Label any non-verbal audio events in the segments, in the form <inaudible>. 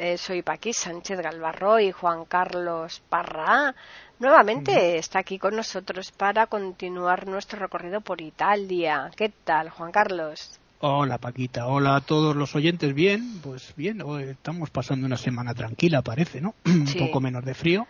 Eh, soy Paqui Sánchez Galvarro y Juan Carlos Parra nuevamente está aquí con nosotros para continuar nuestro recorrido por Italia. ¿Qué tal, Juan Carlos? Hola Paquita, hola a todos los oyentes. Bien, pues bien, estamos pasando una semana tranquila, parece, ¿no? <clears throat> Un poco menos de frío.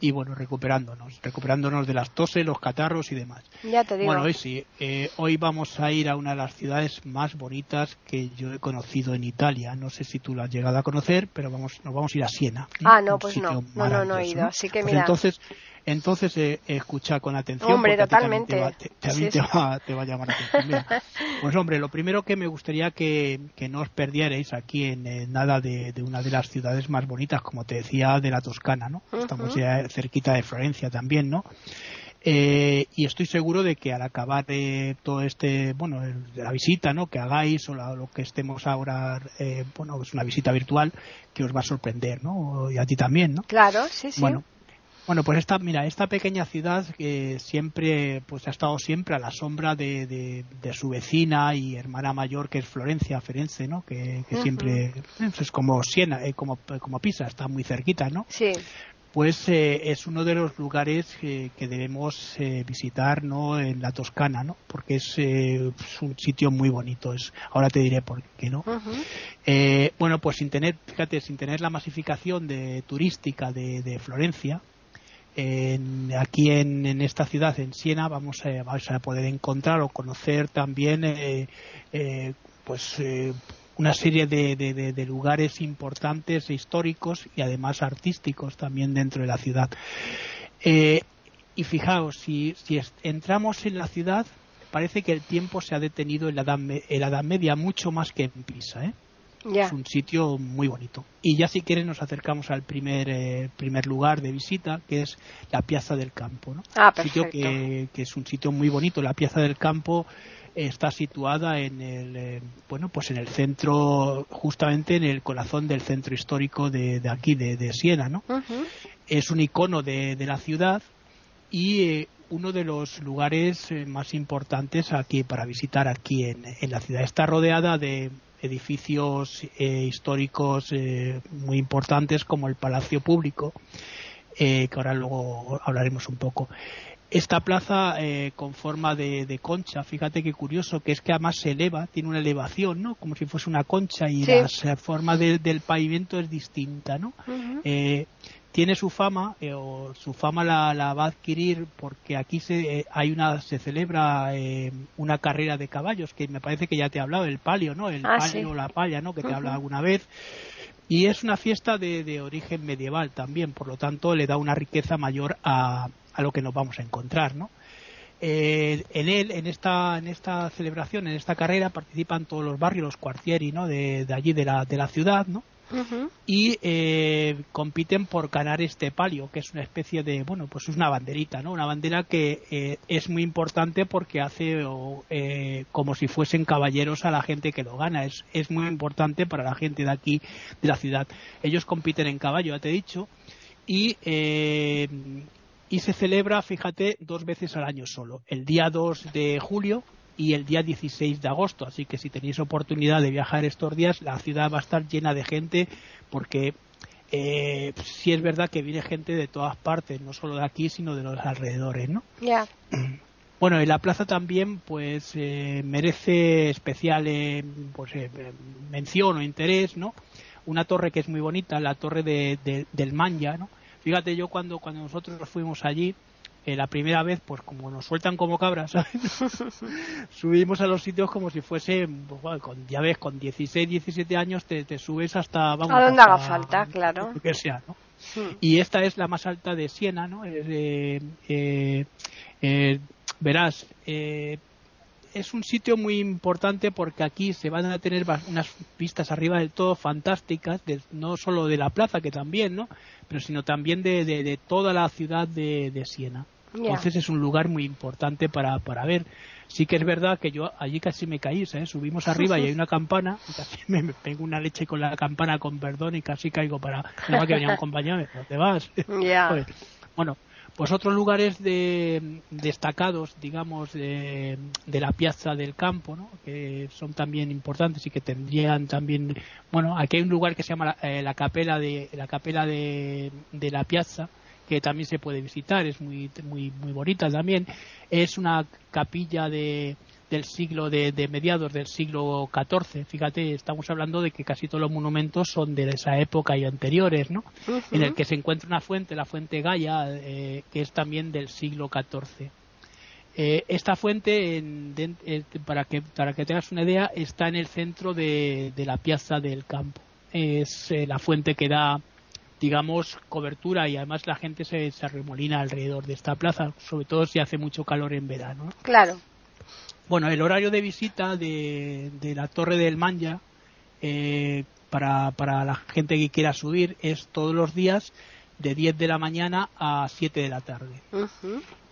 Y bueno, recuperándonos, recuperándonos de las toses, los catarros y demás. Ya te digo. Bueno, hoy sí, eh, hoy vamos a ir a una de las ciudades más bonitas que yo he conocido en Italia. No sé si tú la has llegado a conocer, pero vamos, nos vamos a ir a Siena. Ah, no, pues no, no, no, no, he ido. Así que pues mira. entonces, entonces eh, escucha con atención. Hombre, porque totalmente. Te, va, te, va, a llamar la atención. <laughs> pues hombre, lo primero que me gustaría que, que no os perdierais aquí en, nada de, de, una de las ciudades más bonitas, como te decía, de la Toscana, ¿no? Estamos ya cerquita de Florencia también, ¿no? Eh, y estoy seguro de que al acabar de todo este, bueno, de la visita, ¿no? Que hagáis o la, lo que estemos ahora, eh, bueno, es una visita virtual que os va a sorprender, ¿no? Y a ti también, ¿no? Claro, sí, sí. Bueno, bueno, pues esta, mira, esta pequeña ciudad que siempre, pues ha estado siempre a la sombra de, de, de su vecina y hermana mayor que es Florencia, Ferenze, ¿no? Que, que uh -huh. siempre es como Siena, eh, como, como Pisa, está muy cerquita, ¿no? Sí pues eh, es uno de los lugares eh, que debemos eh, visitar no en la Toscana no porque es, es, un sitio muy bonito es ahora te diré por qué no uh -huh. bueno pues sin tener fíjate sin tener la masificación de turística de, de Florencia en, aquí en, esta ciudad en Siena vamos a, vamos a poder encontrar o conocer también pues una serie de, lugares importantes históricos y además artísticos también dentro de la ciudad. Eh, y fijaos, si, si entramos en la ciudad, parece que el tiempo se ha detenido en la Edad, en la edad Media mucho más que en Pisa. ¿eh? Yeah. Es un sitio muy bonito. Y ya si quieren nos acercamos al primer, eh, primer lugar de visita, que es la Piazza del Campo. ¿no? Ah, sitio que, que, es un sitio muy bonito. La Piazza del Campo está situada en el eh, bueno pues en el centro justamente en el corazón del centro histórico de, de aquí de, de, Siena no uh -huh. es un icono de, de la ciudad y eh, uno de los lugares eh, más importantes aquí para visitar aquí en, en, la ciudad está rodeada de edificios eh, históricos eh, muy importantes como el Palacio Público que ahora luego hablaremos un poco esta plaza eh, con forma de, de, concha, fíjate qué curioso, que es que además se eleva, tiene una elevación, ¿no? Como si fuese una concha y sí. la forma de, del pavimento es distinta, ¿no? Uh -huh. Tiene su fama, eh, o su fama la, la, va a adquirir porque aquí se, eh, hay una, se celebra eh, una carrera de caballos, que me parece que ya te he hablado, el palio, ¿no? El ah, palio sí. la palla, ¿no? Que te uh he hablado alguna vez. Y es una fiesta de, de, origen medieval también, por lo tanto le da una riqueza mayor a, a lo que nos vamos a encontrar, ¿no? Eh, en él, en esta, en esta celebración, en esta carrera, participan todos los barrios, los cuartieri, ¿no? De, de allí de la, de la ciudad, ¿no? Y eh, compiten por ganar este palio, que es una especie de, bueno, pues es una banderita, ¿no? Una bandera que eh, es muy importante porque hace eh, como si fuesen caballeros a la gente que lo gana. Es, es muy importante para la gente de aquí, de la ciudad. Ellos compiten en caballo, ya te he dicho, y eh, y se celebra, fíjate, dos veces al año solo, el día 2 de julio y el día 16 de agosto. Así que si tenéis oportunidad de viajar estos días, la ciudad va a estar llena de gente porque eh, sí es verdad que viene gente de todas partes, no solo de aquí, sino de los alrededores, ¿no? Ya. Yeah. <clears throat> Bueno, en la plaza también, pues, eh, merece especial eh, pues, mención o interés, ¿no? Una torre que es muy bonita, la torre de, de, del Manja, ¿no? Fíjate, yo cuando, cuando nosotros fuimos allí, eh, la primera vez, pues como nos sueltan como cabras, <laughs> subimos a los sitios como si fuese, pues, bueno, con, ya ves, con 16, 17 años te, te subes hasta, vamos, a donde haga falta, claro. Lo que sea, ¿no? Sí. Y esta es la más alta de Siena, ¿no? Eh, eh, verás, es un sitio muy importante porque aquí se van a tener unas vistas arriba del todo fantásticas, no solo de la plaza, que también, ¿no? Pero sino también de, de, toda la ciudad de, de Siena. Entonces es un lugar muy importante para, para ver. Sí que es verdad que yo allí casi me caí, ¿eh? subimos arriba y hay una campana, y casi me, me pego una leche con la campana con perdón y casi caigo para... No que venía un compañero, ¿dónde vas? <laughs> bueno, pues otros lugares de, destacados, digamos, de, la piazza del campo, ¿no? que son también importantes y que tendrían también, bueno, aquí hay un lugar que se llama la, eh, capela de la capela de, la piazza que también se puede visitar, es muy muy muy bonita también. Es una capilla de del siglo de, mediados del siglo XIV. Fíjate, estamos hablando de que casi todos los monumentos son de esa época y anteriores, ¿no? En el que se encuentra una fuente, la fuente Gaia, eh, que es también del siglo XIV. Eh, esta fuente, eh, para, que, para que tengas una idea, está en el centro de, la piazza del campo. Es la fuente que da, digamos, cobertura y además la gente se, se arremolina alrededor de esta plaza, sobre todo si hace mucho calor en verano. Claro. Bueno, el horario de visita de, la Torre del Manja eh, para, para la gente que quiera subir es todos los días de 10 de la mañana a 7 de la tarde.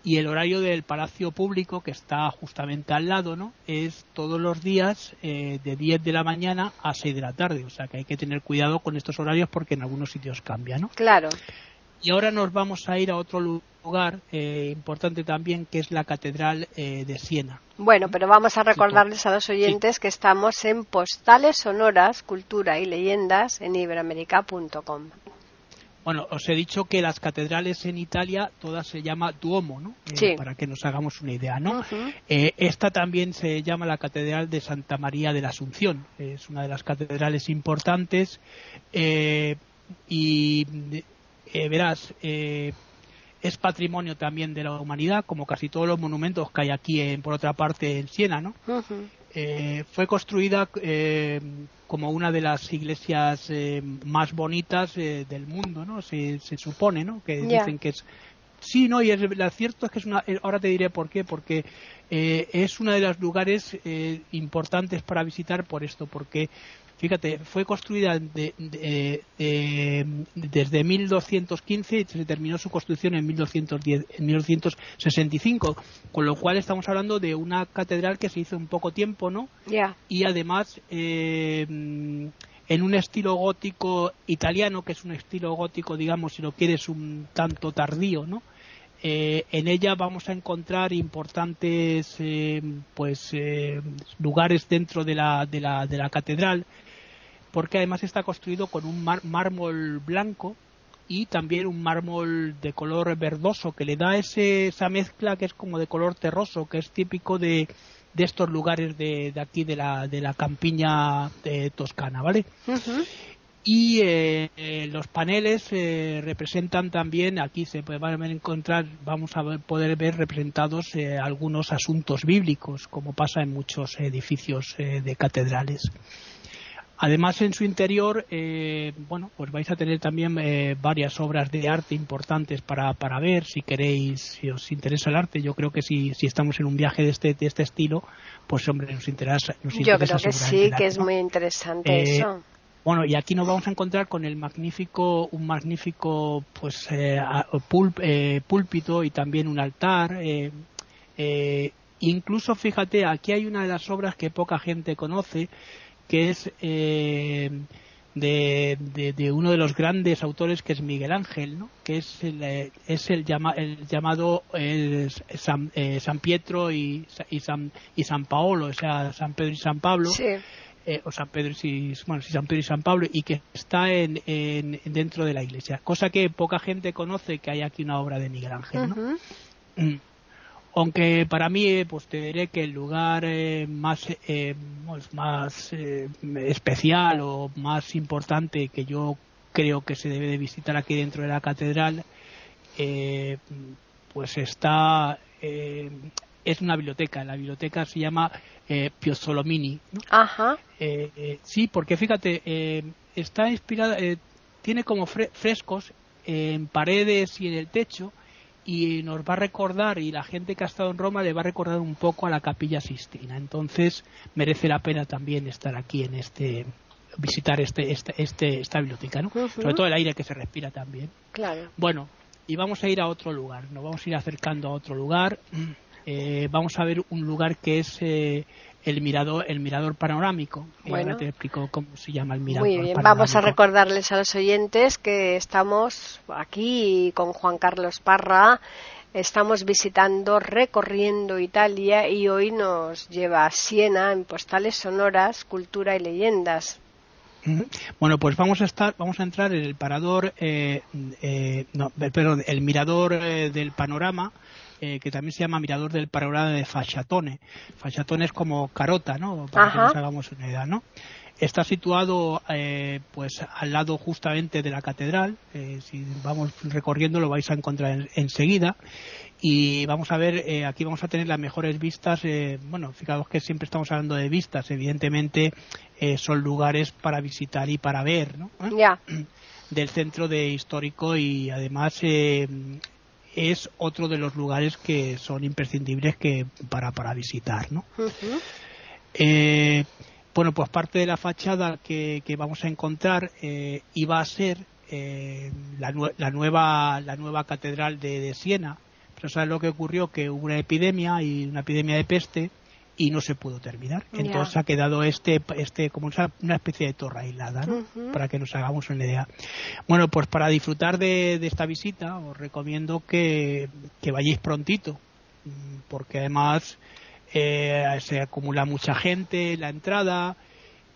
Y el horario del Palacio Público, que está justamente al lado, ¿no? Es todos los días eh, de 10 de la mañana a 6 de la tarde. O sea que hay que tener cuidado con estos horarios porque en algunos sitios cambian, ¿no? Claro. Y ahora nos vamos a ir a otro lugar eh, importante también, que es la Catedral eh, de Siena. Bueno, pero vamos a recordarles a los oyentes que estamos en Postales Sonoras, Cultura y Leyendas en iberoamerica.com. Bueno, os he dicho que las catedrales en Italia todas se llama Duomo, ¿no? Eh, para que nos hagamos una idea, ¿no? esta también se llama la Catedral de Santa María de la Asunción. Es una de las catedrales importantes y eh, verás, eh, es patrimonio también de la humanidad, como casi todos los monumentos que hay aquí, en, por otra parte, en Siena, ¿no? Eh, fue construida como una de las iglesias más bonitas del mundo, ¿no? Se, supone, ¿no? Que dicen que es Sí, no, y es, lo cierto es que es una. Ahora te diré por qué, porque es uno de los lugares importantes para visitar por esto, porque Fíjate, fue construida desde 1215 y se terminó su construcción en, 1210, en 1965, con lo cual estamos hablando de una catedral que se hizo en poco tiempo, ¿no? Y además eh, en un estilo gótico italiano, que es un estilo gótico, digamos, si lo quieres, un tanto tardío, ¿no? Eh, en ella vamos a encontrar importantes eh, pues lugares dentro de la, de la, de la catedral porque además está construido con un mármol blanco y también un mármol de color verdoso que le da ese, esa mezcla que es como de color terroso, que es típico de, de estos lugares de, de, aquí de la, de la campiña de toscana, ¿vale? Y eh, eh, los paneles eh, representan también, aquí se pueden encontrar, vamos a poder ver representados algunos asuntos bíblicos, como pasa en muchos edificios de catedrales. Además, en su interior, eh, bueno, pues vais a tener también eh, varias obras de arte importantes para, para ver, si queréis, si os interesa el arte. Yo creo que si, si estamos en un viaje de este, de este estilo, pues hombre, nos interesa. Nos Yo creo que sí, que es muy interesante eh, eso. Bueno, y aquí nos vamos a encontrar con el magnífico, un magnífico, pues, púlpito y también un altar. incluso, fíjate, aquí hay una de las obras que poca gente conoce, que es eh, de, uno de los grandes autores que es Miguel Ángel, ¿no? que es el, eh, es el, el llamado eh, San, Pietro y, y, San, y San Paolo, o sea, San Pedro y San Pablo. o San Pedro y bueno, San Pedro y San Pablo y que está en, dentro de la iglesia cosa que poca gente conoce que hay aquí una obra de Miguel Ángel ¿no? Aunque para mí eh, pues te diré que el lugar eh, más eh, pues, más especial o más importante que yo creo que se debe de visitar aquí dentro de la catedral pues está es una biblioteca la biblioteca se llama Pio Solomini Ajá. sí porque fíjate está inspirada tiene como frescos en paredes y en el techo y nos va a recordar, y la gente que ha estado en Roma le va a recordar un poco a la Capilla Sistina. Entonces merece la pena también estar aquí en este visitar este, este, este esta biblioteca, ¿no? Sobre todo el aire que se respira también. Claro. Bueno, y vamos a ir a otro lugar, nos vamos a ir acercando a otro lugar. Eh, vamos a ver un lugar que es eh, el mirador el mirador panorámico bueno. ahora te explico cómo se llama el mirador Muy bien, panorámico. vamos a recordarles a los oyentes que estamos aquí con Juan Carlos Parra, estamos visitando, recorriendo Italia y hoy nos lleva a Siena en postales sonoras, cultura y leyendas. Bueno, pues vamos a estar, vamos a entrar en el parador, eh, eh, no, perdón, el mirador eh, del panorama, eh, que también se llama mirador del panorama de Facciatone. Facciatone es como carota, ¿no? Para que nos hagamos una idea, ¿no? Está situado, eh, pues, al lado justamente de la catedral. eh, si vamos recorriendo lo vais a encontrar en- enseguida. Y vamos a ver, eh, aquí vamos a tener las mejores vistas. eh, bueno, fijaos que siempre estamos hablando de vistas. Evidentemente, eh, son lugares para visitar y para ver, ¿no? Ya, del centro de histórico y además es otro de los lugares que son imprescindibles que para, para visitar, ¿no? Eh, bueno, pues parte de la fachada que, que vamos a encontrar eh, iba a ser eh, la, la nueva la nueva catedral de, de Siena. Pero ¿sabes lo que ocurrió? Que hubo una epidemia y una epidemia de peste y no se pudo terminar. Entonces ha quedado este este como una especie de torre aislada, ¿no? Para que nos hagamos una idea. Bueno, pues para disfrutar de, de esta visita os recomiendo que, que vayáis prontito, mm, porque además eh, se acumula mucha gente en la entrada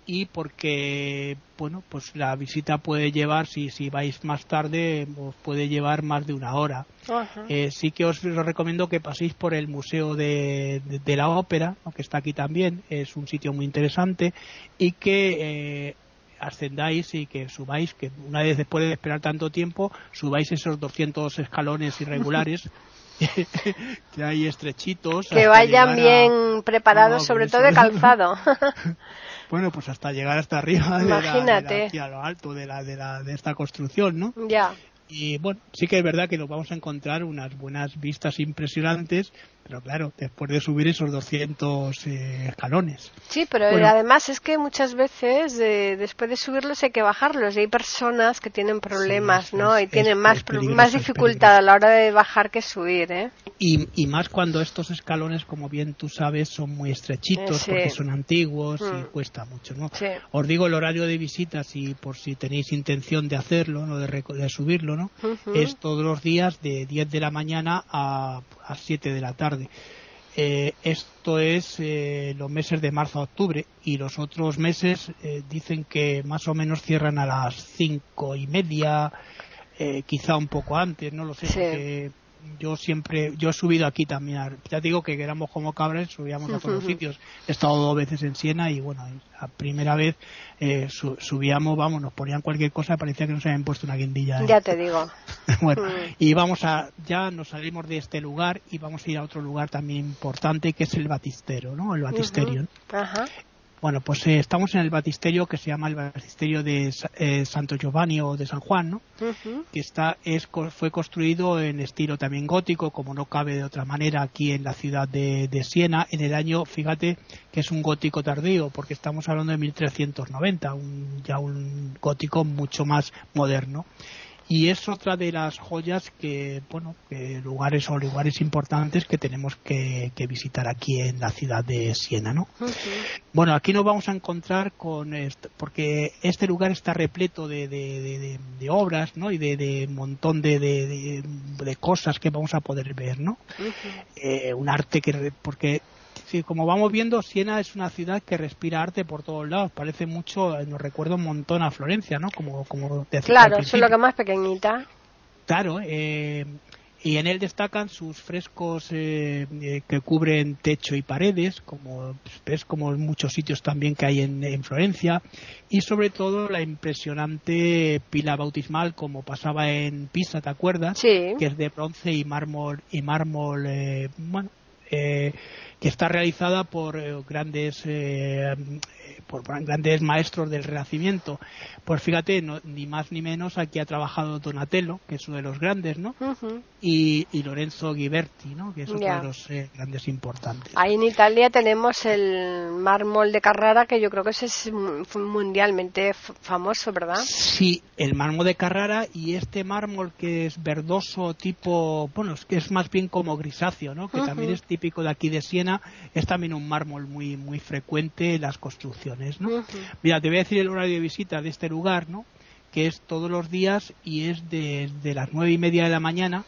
y porque bueno pues la visita puede llevar si si vais más tarde os puede llevar más de una hora. Eh, sí que os recomiendo que paséis por el museo de, de- de la ópera que está aquí también es un sitio muy interesante y que eh, ascendáis y que subáis que una vez después de esperar tanto tiempo subáis esos 200 escalones irregulares <laughs> que hay estrechitos que vayan a- bien preparados, No, sobre todo de calzado. <laughs> Bueno, pues hasta llegar hasta arriba, de la- de la- Imagínate. aquí a lo alto de, la, de, la, de esta construcción, ¿no? ya, Y bueno, sí que es verdad que nos vamos a encontrar unas buenas vistas impresionantes, pero claro, después de subir esos 200 eh, escalones. sí, pero Bueno. además es que muchas veces eh, después de subirlos hay que bajarlos y hay personas que tienen problemas, Sí, ¿no? es- y tienen es- más, es más dificultad a la hora de bajar que subir, ¿eh? Y, y más cuando estos escalones, como bien tú sabes, son muy estrechitos Eh, sí. porque son antiguos y Mm. cuesta mucho, ¿no? Sí. Os digo el horario de visitas y por si tenéis intención de hacerlo, ¿no? de, de subirlo, Es todos los días de 10 de la mañana a, a 7 de la tarde. Eh, esto es eh, los meses de marzo a octubre y los otros meses eh, dicen que más o menos cierran a las cinco y media, eh, quizá un poco antes, no lo sé. Sí. porque yo siempre, yo he subido aquí también, ya te digo que éramos como cabras, subíamos a todos los sitios. He estado dos veces en Siena y bueno, la primera vez eh, su- subíamos, vamos, nos ponían cualquier cosa, parecía que nos habían puesto una guindilla. en- Ya te digo. <laughs> bueno, Mm. y vamos a, ya nos salimos de este lugar y vamos a ir a otro lugar también importante que es el Batistero, ¿no? El Batisterio. Ajá. Bueno, pues eh, estamos en el Batisterio que se llama el Batisterio de eh, Santo Giovanni o de San Juan, ¿no? Que está es fue construido en estilo también gótico como no cabe de otra manera aquí en la ciudad de, de Siena en el año fíjate que es un gótico tardío porque estamos hablando de 1390 un, ya un gótico mucho más moderno y es otra de las joyas que bueno que lugares o lugares importantes que tenemos que, que visitar aquí en la ciudad de Siena no bueno, aquí nos vamos a encontrar con esto, porque este lugar está repleto de, de, de- de- de obras, ¿no? Y de, de montón de, cosas que vamos a poder ver, ¿no? Eh, un arte que, porque sí, como vamos viendo, Siena es una ciudad que respira arte por todos lados. Parece mucho, eh, nos recuerda un montón a Florencia, ¿no? Como, como decía Claro, solo que más pequeñita. Claro, eh, y en él destacan sus frescos eh, eh, que cubren techo y paredes, como ves como en muchos sitios también que hay en, en Florencia, y sobre todo la impresionante pila bautismal como pasaba en Pisa, ¿te acuerdas? Sí. Que es de bronce y mármol y mármol, eh, bueno, eh, que está realizada por eh, grandes eh, por grandes maestros del Renacimiento. Pues fíjate, ni más ni menos aquí ha trabajado Donatello, que es uno de los grandes, ¿no? y, Lorenzo Ghiberti, ¿no? Que es otro de los eh, grandes importantes. Ahí en Italia tenemos el mármol de Carrara, que yo creo que ese es mundialmente famoso, ¿verdad? Sí, el mármol de Carrara y este mármol que es verdoso tipo, bueno, es que es más bien como grisáceo, ¿no? Que también es típico de aquí de Siena, es también un mármol muy muy frecuente en las construcciones, ¿no? Mira, te voy a decir el horario de visita de este lugar, ¿no? Que es todos los días y es desde las nueve y media de la mañana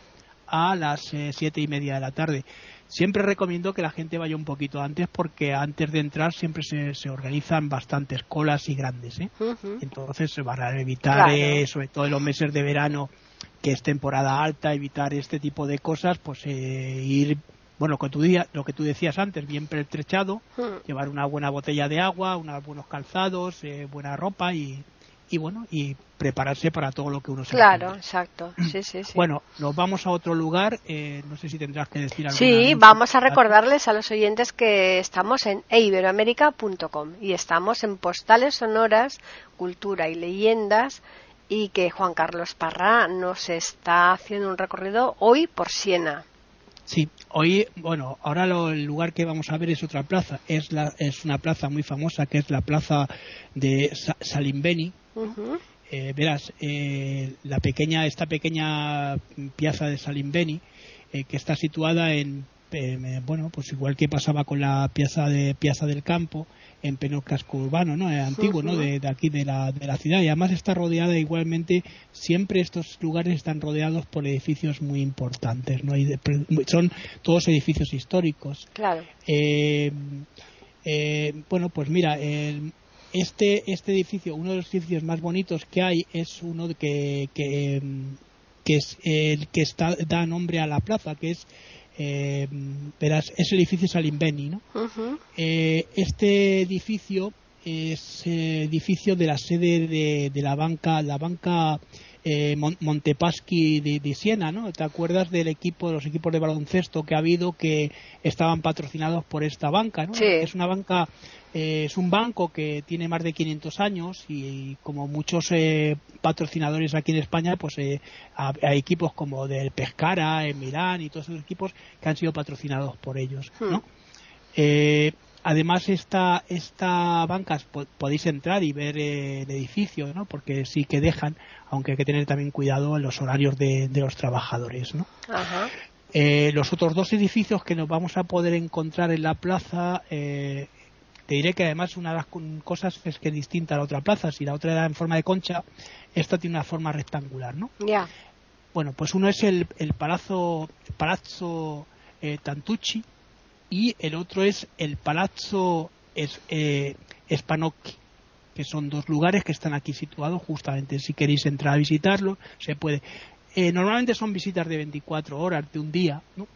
a las eh, siete y media de la tarde. Siempre recomiendo que la gente vaya un poquito antes porque antes de entrar siempre se, organizan bastantes colas y grandes. ¿eh? Entonces se van a evitar, eh, sobre todo en los meses de verano, que es temporada alta, evitar este tipo de cosas, pues eh, ir, bueno, lo que, tú, lo que tú decías antes, bien pertrechado, llevar una buena botella de agua, unos buenos calzados, buena ropa y, y bueno y prepararse para todo lo que uno se claro exacto. <clears throat> Sí, sí, sí. bueno nos vamos a otro lugar eh, no sé si tendrás que decir algo sí vamos a recordarles a los oyentes que estamos en eiberoamerica.com y estamos en postales sonoras cultura y leyendas y que Juan Carlos Parra nos está haciendo un recorrido hoy por Siena Sí, hoy, bueno, ahora el lugar que vamos a ver es otra plaza. Es, la, es una plaza muy famosa que es la plaza de Salimbeni, eh, verás, eh, la pequeña, esta pequeña piazza de Salimbeni, eh, que está situada en, bueno, pues igual que pasaba con la piazza de Piazza del Campo, en pleno casco urbano, ¿no? antiguo, ¿no? De, aquí de la, de la ciudad y además está rodeada igualmente. Siempre estos lugares están rodeados por edificios muy importantes, ¿no? son todos edificios históricos. Claro. bueno, pues mira, el, este, este edificio, uno de los edificios más bonitos que hay es uno que, que, es el que está, da nombre a la plaza, que es eh, verás, es el edificio Salimbeni. ¿no? Eh, este edificio es eh, edificio de la sede de, de la banca, la banca eh, Montepaschi de, Siena, ¿no? ¿Te acuerdas del equipo, los equipos de baloncesto que ha habido que estaban patrocinados por esta banca, ¿no? Es una banca, eh, es un banco que tiene más de 500 años y, como muchos eh, patrocinadores aquí en España, pues hay equipos como del Pescara, en Milán y todos esos equipos que han sido patrocinados por ellos, ¿no? Hmm. Además, esta, esta banca podéis entrar y ver eh, el edificio, ¿no? Porque sí que dejan, aunque hay que tener también cuidado en los horarios de, los trabajadores, ¿no? Eh, los otros dos edificios que nos vamos a poder encontrar en la plaza, eh, te diré que además una de las cosas es que es distinta a la otra plaza. Si la otra era en forma de concha, esta tiene una forma rectangular, ¿no? Ya. Bueno, pues uno es el, el Palazzo, Palazzo Tantucci, y el otro es el Palazzo es, eh, Spanocchi, que son dos lugares que están aquí situados justamente. Si queréis entrar a visitarlo, se puede. Eh, normalmente son visitas de 24 horas, de un día, ¿no?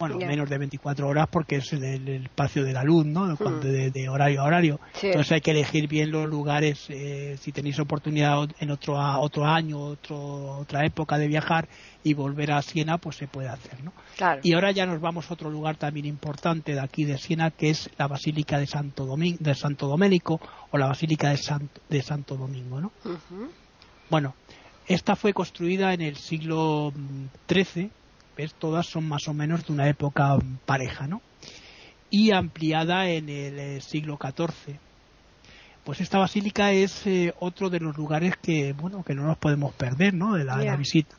Bueno, menos de 24 horas porque es el, espacio de la luz, ¿no? Hmm. De, horario a horario. Entonces hay que elegir bien los lugares. Eh, si tenéis oportunidad en otro otro año, otro, otra época de viajar y volver a Siena, pues se puede hacer, ¿no? Y ahora ya nos vamos a otro lugar también importante de aquí de Siena, que es la Basílica de Santo, Domingo, de Santo Doménico o la Basílica de Santo, de Santo Domingo, ¿no? Bueno, esta fue construida en el siglo XIII todas son más o menos de una época pareja, ¿no? Y ampliada en el eh, siglo XIV. Pues esta basílica es eh, otro de los lugares que, bueno, que no nos podemos perder, ¿no? De la, visita.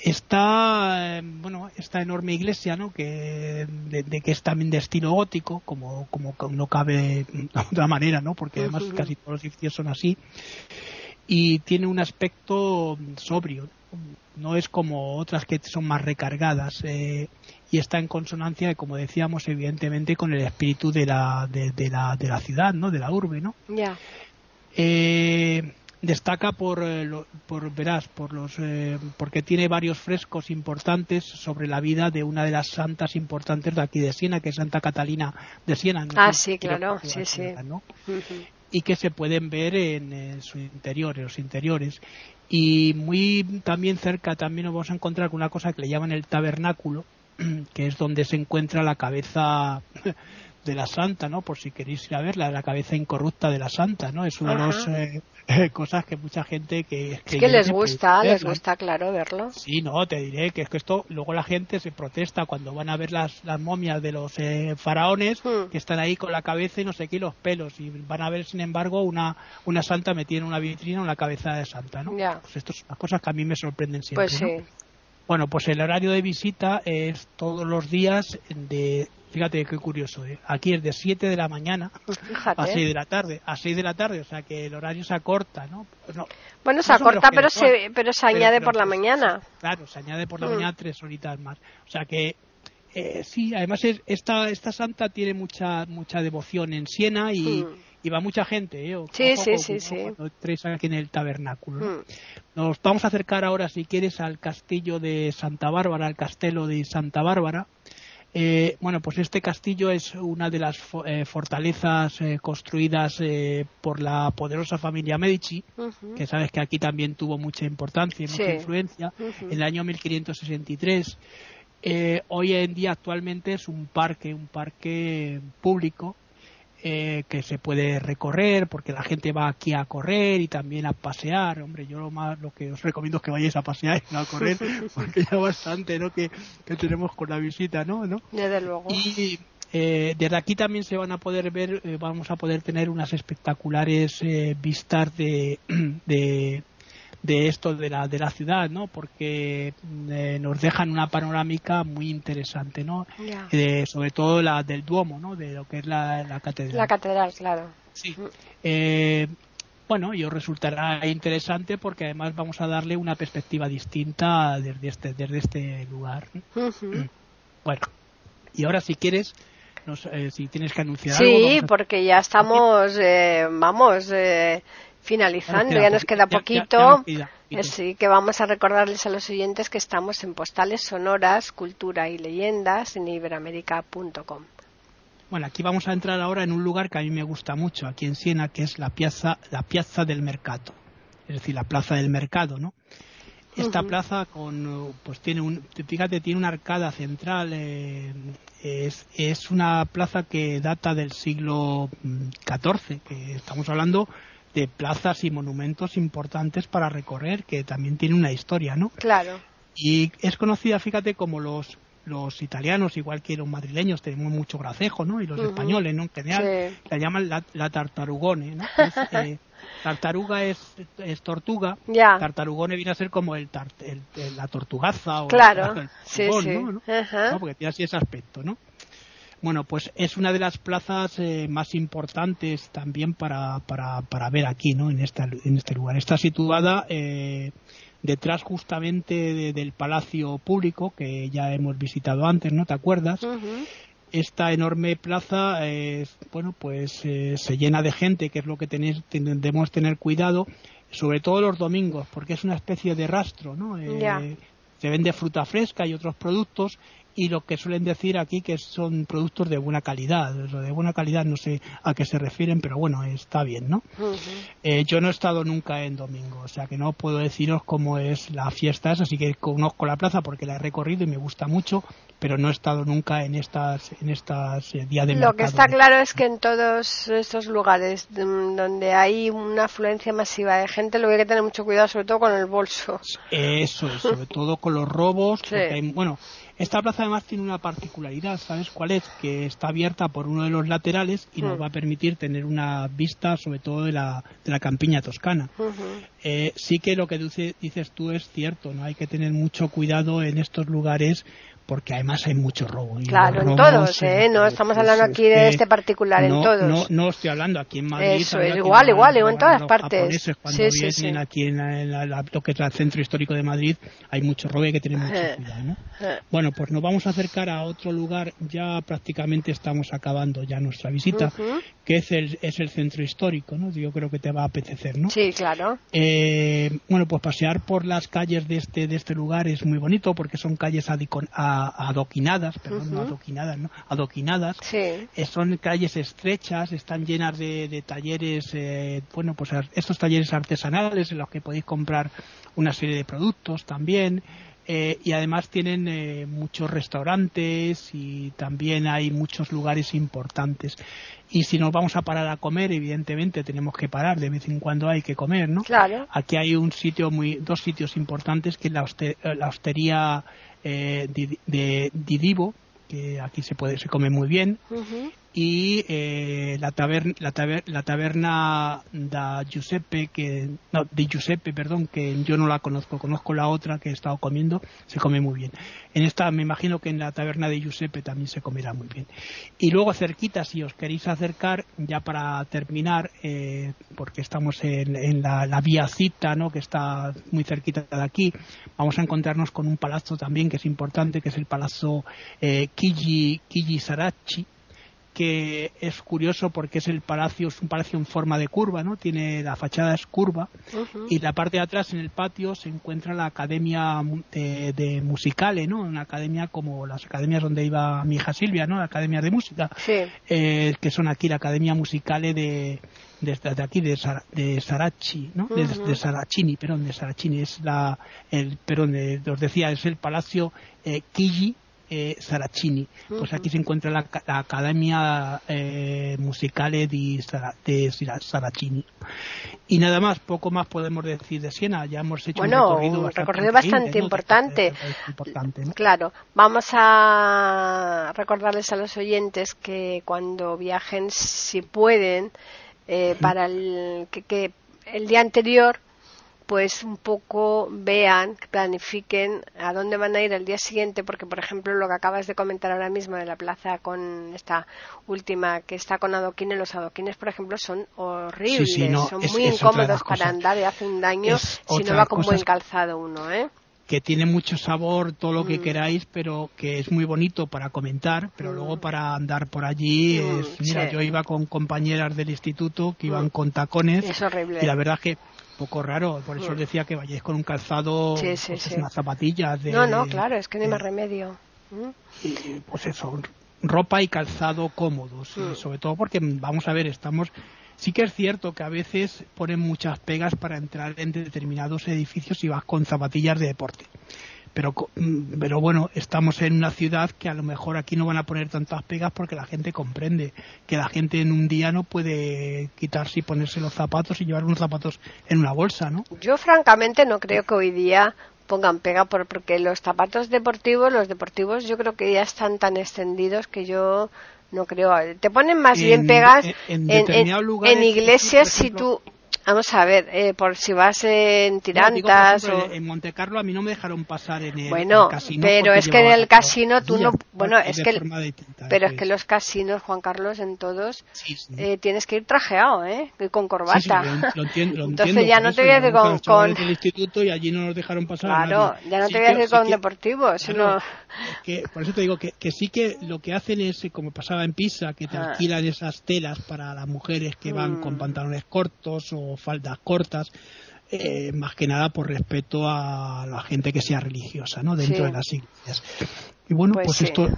Está, em, bueno, esta enorme iglesia, ¿no? Que, de, que es también de estilo gótico, como, como no cabe de otra manera, ¿no? Porque además casi todos los edificios son así. Y tiene un aspecto sobrio, no es como otras que son más recargadas eh, y está en consonancia, como decíamos, evidentemente con el espíritu de la, de, la, de la ciudad, ¿no? De la urbe, ¿no? Ya. Eh, destaca por, eh, por verás, por los, porque tiene varios frescos importantes sobre la vida de una de las santas importantes de aquí de Siena, que es Santa Catalina de Siena. Ah, sí, claro, sí, sí. Y que se pueden ver en, en su interior, en los interiores. Y muy también cerca también nos vamos a encontrar con una cosa que le llaman el tabernáculo <clears throat> que es donde se encuentra la cabeza de la santa, ¿no? Por si queréis ir a verla, la cabeza incorrupta de la santa, ¿no? Es una de las eh, cosas que mucha gente que... que es que les gusta, les gusta, claro, verlo. Sí, no, te diré que es que esto, luego la gente se protesta cuando van a ver las, las momias de los eh, faraones, hmm. que están ahí con la cabeza y no sé qué, los pelos, y van a ver, sin embargo, una, una santa metida en una vitrina una cabeza de santa, ¿no? Pues esto son las cosas que a mí me sorprenden siempre, pues sí. Bueno, pues el horario de visita es todos los días de Fíjate qué curioso, ¿eh? aquí es de 7 de la mañana a 6 de la tarde, a 6 de la tarde, o sea que el horario se acorta, ¿no? Bueno, se acorta, pero se, pero se añade por la mañana. Claro, se añade por la mm. mañana tres horitas más. O sea que eh, sí, además es, esta, esta santa tiene mucha mucha devoción en Siena y, mm. va mucha gente. ¿eh? sí, sí, sí, sí. Tres aquí en el tabernáculo. Mm. Nos vamos a acercar ahora, si quieres, al castillo de Santa Bárbara, al castelo de Santa Bárbara. Eh, bueno, pues este castillo es una de las eh, fortalezas eh, construidas por la poderosa familia Medici, que sabes que aquí también tuvo mucha importancia y mucha influencia, en el año 1563. hoy en día actualmente es un parque, un parque público eh, que se puede recorrer porque la gente va aquí a correr y también a pasear. Hombre, yo lo más lo que os recomiendo es que vayáis a pasear y no a correr <laughs> porque ya bastante, ¿no? Que, tenemos con la visita, ¿no? ¿No? Desde luego. Y eh, desde aquí también se van a poder ver, eh, vamos a poder tener unas espectaculares vistas de, <clears throat> de de esto de la, de la ciudad, ¿no? Porque eh, nos dejan una panorámica muy interesante, ¿no? Eh, sobre todo la del Duomo, ¿no? De lo que es la, la catedral. La catedral, claro. Sí. Eh, bueno, y os resultará interesante porque además vamos a darle una perspectiva distinta desde este, desde este lugar. Bueno, y ahora si quieres, si tienes que anunciar sí, algo. Sí, porque ya estamos, vamos, finalizando, ya nos queda poquito. Así que vamos a recordarles a los oyentes que estamos en Postales Sonoras, Cultura y Leyendas en iberoamérica.com. Bueno, aquí vamos a entrar ahora en un lugar que a mí me gusta mucho, aquí en Siena, que es la Piazza, la piazza del Mercato, es decir, la Plaza del Mercado, ¿no? Esta plaza con, pues tiene un, fíjate, tiene una arcada central, eh, es, es una plaza que data del siglo XIV, que estamos hablando de plazas y monumentos importantes para recorrer, que también tiene una historia, ¿no? Claro. Y es conocida, fíjate, como los los italianos, igual que los madrileños, tenemos mucho gracejo, ¿no? Y los españoles, ¿no? En general, la llaman la, tartarugone, ¿no? <laughs> Eh, tartaruga es, es tortuga, tartarugone viene a ser como el, la tortugaza o claro. <laughs> el, sí, sí. ¿no? Porque tiene así ese aspecto, ¿no? Bueno, pues es una de las plazas eh, más importantes también para, para, para ver aquí, ¿no? En, esta, en este lugar. Está situada eh, detrás justamente del Palacio Público, que ya hemos visitado antes, ¿no? ¿Te acuerdas? Esta enorme plaza, bueno, pues eh, se llena de gente, que es lo que tenés, debemos tener cuidado, sobre todo los domingos, porque es una especie de rastro, ¿no? se vende fruta fresca y otros productos y lo que suelen decir aquí que son productos de buena calidad. de buena calidad no sé a qué se refieren, pero bueno, está bien, ¿no? Eh, yo no he estado nunca en domingo, o sea que no puedo deciros cómo es la fiesta esa, así que conozco la plaza porque la he recorrido y me gusta mucho, pero no he estado nunca en estas en estas eh, días de Lo que está claro es que en todos estos lugares donde hay una afluencia masiva de gente, lo que hay que tener mucho cuidado, sobre todo con el bolso. Eso, sobre todo con los robos, porque bueno, esta plaza además tiene una particularidad, ¿sabes cuál es? Que está abierta por uno de los laterales y nos mm. va a permitir tener una vista sobre todo de la, de la campiña toscana. Eh, sí que lo que dices tú es cierto, no hay que tener mucho cuidado en estos lugares porque además hay mucho robo. claro, en todos, ¿eh? No estamos hablando aquí de este particular, en todos. No, no estoy hablando aquí en Madrid. Eso, es igual, igual, en todas partes. Cuando sí, vienen aquí en, lo que es el centro histórico de Madrid, hay mucho robo y hay que tener mucho eh, cuidado, ¿no? Eh. Bueno, pues nos vamos a acercar a otro lugar, ya prácticamente estamos acabando ya nuestra visita, que es el, es el centro histórico, ¿no? Yo creo que te va a apetecer, ¿no? Sí, claro. Eh, bueno, pues pasear por las calles de este, de este lugar es muy bonito porque son calles a adoquinadas, perdón, no adoquinadas, ¿no? Adoquinadas. Sí. Eh, son calles estrechas, están llenas de, talleres, eh, bueno, pues estos talleres artesanales en los que podéis comprar una serie de productos también. Eh, y además tienen eh, muchos restaurantes y también hay muchos lugares importantes. Y si nos vamos a parar a comer, evidentemente tenemos que parar, de vez en cuando hay que comer, ¿no? Claro. Aquí hay un sitio muy, dos sitios importantes que es la, la hostería eh, de Didivo, que aquí se puede se come muy bien y eh, la taberna la, la da Giuseppe que no de Giuseppe perdón que yo no la conozco conozco la otra que he estado comiendo se come muy bien. En esta me imagino que en la taberna de Giuseppe también se comerá muy bien. Y luego cerquita si os queréis acercar ya para terminar eh, porque estamos en, la, la, vía cita no que está muy cerquita de aquí vamos a encontrarnos con un palazzo también que es importante que es el palazzo eh, Kiji que es curioso porque es el palacio, es un palacio en forma de curva, ¿no? Tiene la fachada es curva y la parte de atrás en el patio se encuentra la academia de, de musicale, ¿no? Una academia como las academias donde iba mi hija Silvia, ¿no? La academia de música, eh, que son aquí la academia musicale de desde aquí de, de Sarachi, ¿no? de, Saracini, perdón, de Saracini es la, el, perdón, os decía es el palacio eh, Kiji eh, Saracini. Pues aquí se encuentra la, Academia eh, Musicale de, Saracini. Y nada más, poco más podemos decir de Siena. Ya hemos hecho un recorrido bastante, importante. Claro, vamos a recordarles a los oyentes que cuando viajen, si pueden, eh, para el que el día anterior pues un poco vean, planifiquen a dónde van a ir el día siguiente, porque por ejemplo lo que acabas de comentar ahora mismo de la plaza con esta última que está con adoquines, los adoquines por ejemplo son horribles, son muy incómodos para andar y hace un daño si no va con buen calzado uno, ¿eh? que tiene mucho sabor, todo lo que mm. queráis, pero que es muy bonito para comentar, pero mm. luego para andar por allí, mm, es, mira, yo iba con compañeras del instituto que iban con tacones y la verdad que poco raro, por eso os decía que vayáis con un calzado, sí, pues, unas zapatillas de... No, no, claro, es que no hay más remedio. Y, pues eso, ropa y calzado cómodos, y sobre todo porque, vamos a ver, estamos Sí que es cierto que a veces ponen muchas pegas para entrar en determinados edificios y vas con zapatillas de deporte. Pero, mm, pero bueno, estamos en una ciudad que a lo mejor aquí no van a poner tantas pegas porque la gente comprende que la gente en un día no puede quitarse y ponerse los zapatos y llevar unos zapatos en una bolsa, ¿no? Yo francamente no creo que hoy día pongan pega porque los zapatos deportivos, los deportivos yo creo que ya están tan extendidos que yo no creo. Te ponen más bien pegas en, en, iglesias si tú Vamos a ver, eh, por si vas en tirantas o... En Monte Carlo a mí no me dejaron pasar en el, bueno, casino. pero es que en el casino tú no... Bueno, es que... pero es que los casinos, Juan Carlos, en todos, eh, tienes que ir trajeado, ¿eh? Con corbata. lo, entiendo, Entonces ya no te voy a decir con... con... el instituto y allí no nos dejaron pasar Claro, ya no te voy a decir con deportivos, sino... Que, por eso te digo que, que, sí que lo que hacen es, como pasaba en Pisa, que te ah. alquilan esas telas para las mujeres que van con mm. pantalones cortos o faldas cortas, eh, más que nada por respeto a la gente que sea religiosa, ¿no? Dentro de las iglesias. Y bueno, pues, pues esto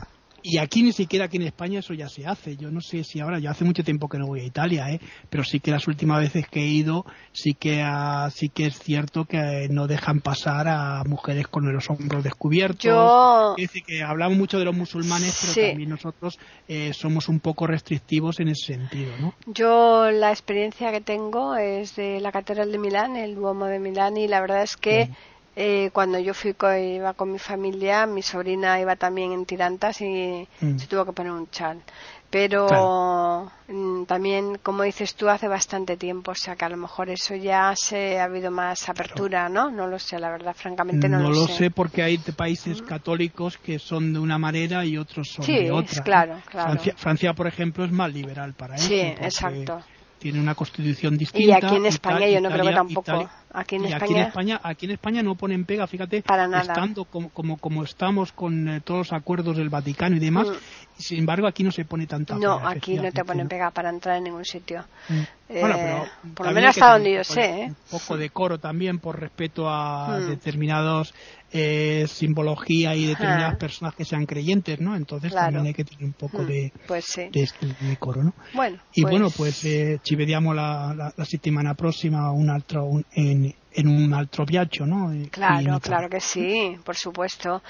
y aquí ni siquiera aquí en España eso ya se hace. Yo no sé si ahora, yo hace mucho tiempo que no voy a Italia, ¿eh? pero sí que las últimas veces que he ido, sí que, sí que es cierto que no dejan pasar a mujeres con los hombros descubiertos. Yo... Es decir, que hablamos mucho de los musulmanes, pero también nosotros eh, somos un poco restrictivos en ese sentido, ¿no? Yo la experiencia que tengo es de la Catedral de Milán, el Duomo de Milán, y la verdad es que... Eh, cuando yo fui con, iba con mi familia, mi sobrina iba también en tirantas y mm. se tuvo que poner un chal. Pero mm, también, como dices tú, hace bastante tiempo, o sea que a lo mejor eso ya se ha habido más apertura, ¿no? No lo sé, la verdad, francamente no, lo, sé. No lo sé porque hay países católicos que son de una manera y otros son de otra. claro, claro. Francia, por ejemplo, es más liberal para eso. Sí, exacto tiene una constitución distinta. Y aquí en España yo no creo que tampoco. Aquí, en España... aquí en España, no ponen pega, fíjate, estando como, como, estamos con eh, todos los acuerdos del Vaticano y demás, mm. sin embargo aquí no se pone tanta No, aquí no te ponen pega para entrar en ningún sitio. Mm. Eh, por lo menos hasta donde yo sé. ¿eh? Un poco de coro también por respeto a mm. determinados eh, simbología y determinadas personas que sean creyentes, ¿no? Entonces también hay que tener un poco mm, de, pues de, coro, ¿no? Bueno, y pues... bueno, pues eh, ci vediamo la, la, la settimana prossima un altro un, en en, en un altro viaggio, ¿no? Claro, claro que sí, por supuesto.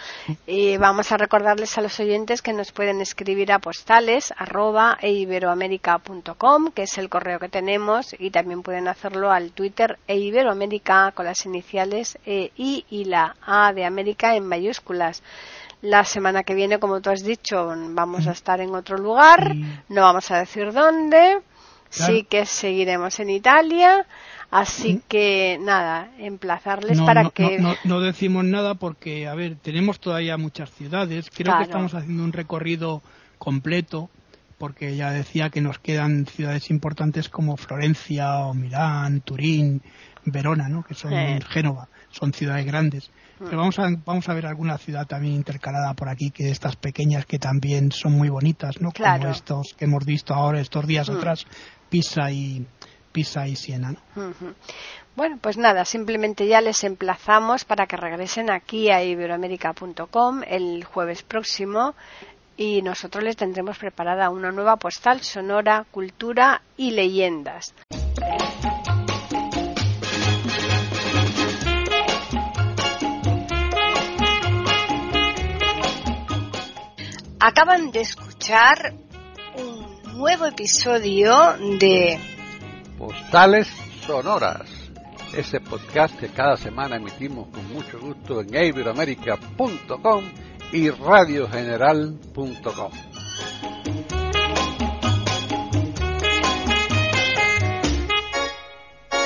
Y vamos a recordarles a los oyentes que nos pueden escribir a postales arroba eiberoamerica.com, que es el correo que tenemos, y también pueden hacerlo al Twitter eiberoamerica con las iniciales E, I y la A de América en mayúsculas. La semana que viene, como tú has dicho, vamos a estar en otro lugar, no vamos a decir dónde, sí que seguiremos en Italia Así que nada, emplazarles para que. No, decimos nada porque, a ver, tenemos todavía muchas ciudades. Creo que estamos haciendo un recorrido completo porque ya decía que nos quedan ciudades importantes como Florencia o Milán, Turín, Verona, ¿no? que son Génova, son ciudades grandes. Mm. Pero vamos a, vamos a ver alguna ciudad también intercalada por aquí, que estas pequeñas que también son muy bonitas, ¿no? Como estos que hemos visto ahora, estos días mm. atrás, Pisa y, Pisa y Siena. Bueno, pues nada, simplemente ya les emplazamos para que regresen aquí a iberoamérica.com el jueves próximo y nosotros les tendremos preparada una nueva postal sonora, cultura y leyendas. Acaban de escuchar un nuevo episodio de Postales Sonoras, ese podcast que cada semana emitimos con mucho gusto en iberoamerica.com y radiogeneral.com.